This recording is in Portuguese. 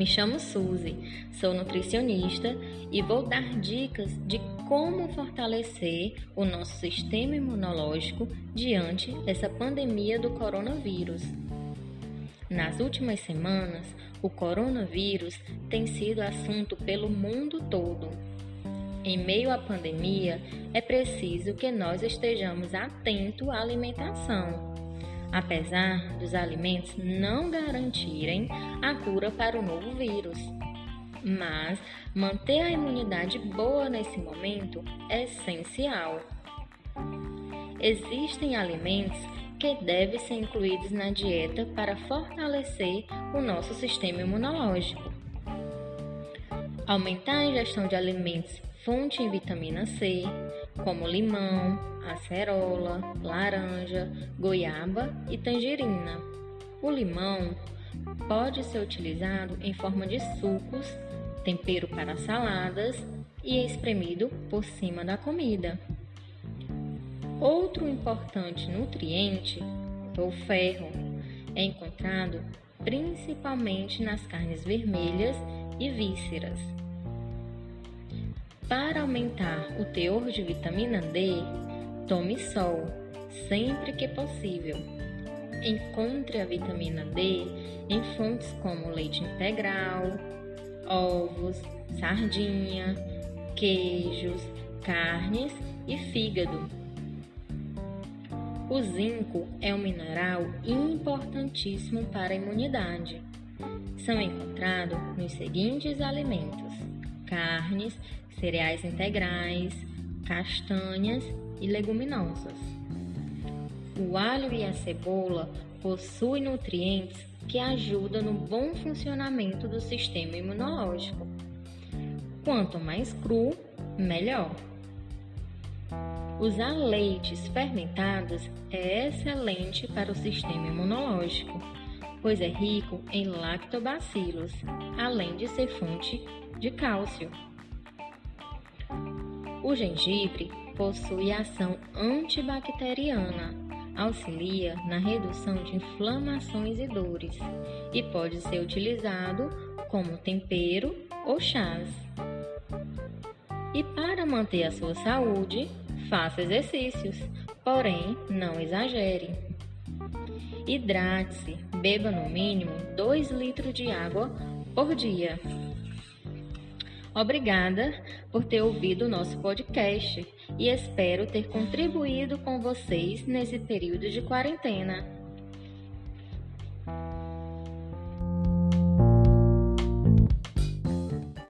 Me chamo Suzy, sou nutricionista e vou dar dicas de como fortalecer o nosso sistema imunológico diante dessa pandemia do coronavírus. Nas últimas semanas, o coronavírus tem sido assunto pelo mundo todo. Em meio à pandemia, é preciso que nós estejamos atentos à alimentação apesar dos alimentos não garantirem a cura para o novo vírus. Mas manter a imunidade boa nesse momento é essencial. Existem alimentos que devem ser incluídos na dieta para fortalecer o nosso sistema imunológico. Aumentar a ingestão de alimentos fonte em vitamina C, como limão, acerola, laranja, goiaba e tangerina. O limão pode ser utilizado em forma de sucos, tempero para saladas e espremido por cima da comida. Outro importante nutriente, o ferro, é encontrado principalmente nas carnes vermelhas e vísceras. Para aumentar o teor de vitamina D, tome sol sempre que possível. Encontre a vitamina D em fontes como leite integral, ovos, sardinha, queijos, carnes e fígado. O zinco é um mineral importantíssimo para a imunidade. São encontrados nos seguintes alimentos: carnes, cereais integrais, castanhas e leguminosas. O alho e a cebola possuem nutrientes que ajudam no bom funcionamento do sistema imunológico. Quanto mais cru, melhor. Usar leites fermentados é excelente para o sistema imunológico, pois é rico em lactobacilos, além de ser fonte de cálcio. O gengibre possui ação antibacteriana, auxilia na redução de inflamações e dores e pode ser utilizado como tempero ou chás. E para manter a sua saúde, faça exercícios, porém não exagere. Hidrate-se, beba no mínimo 2 litros de água por dia. Obrigada por ter ouvido o nosso podcast e espero ter contribuído com vocês nesse período de quarentena.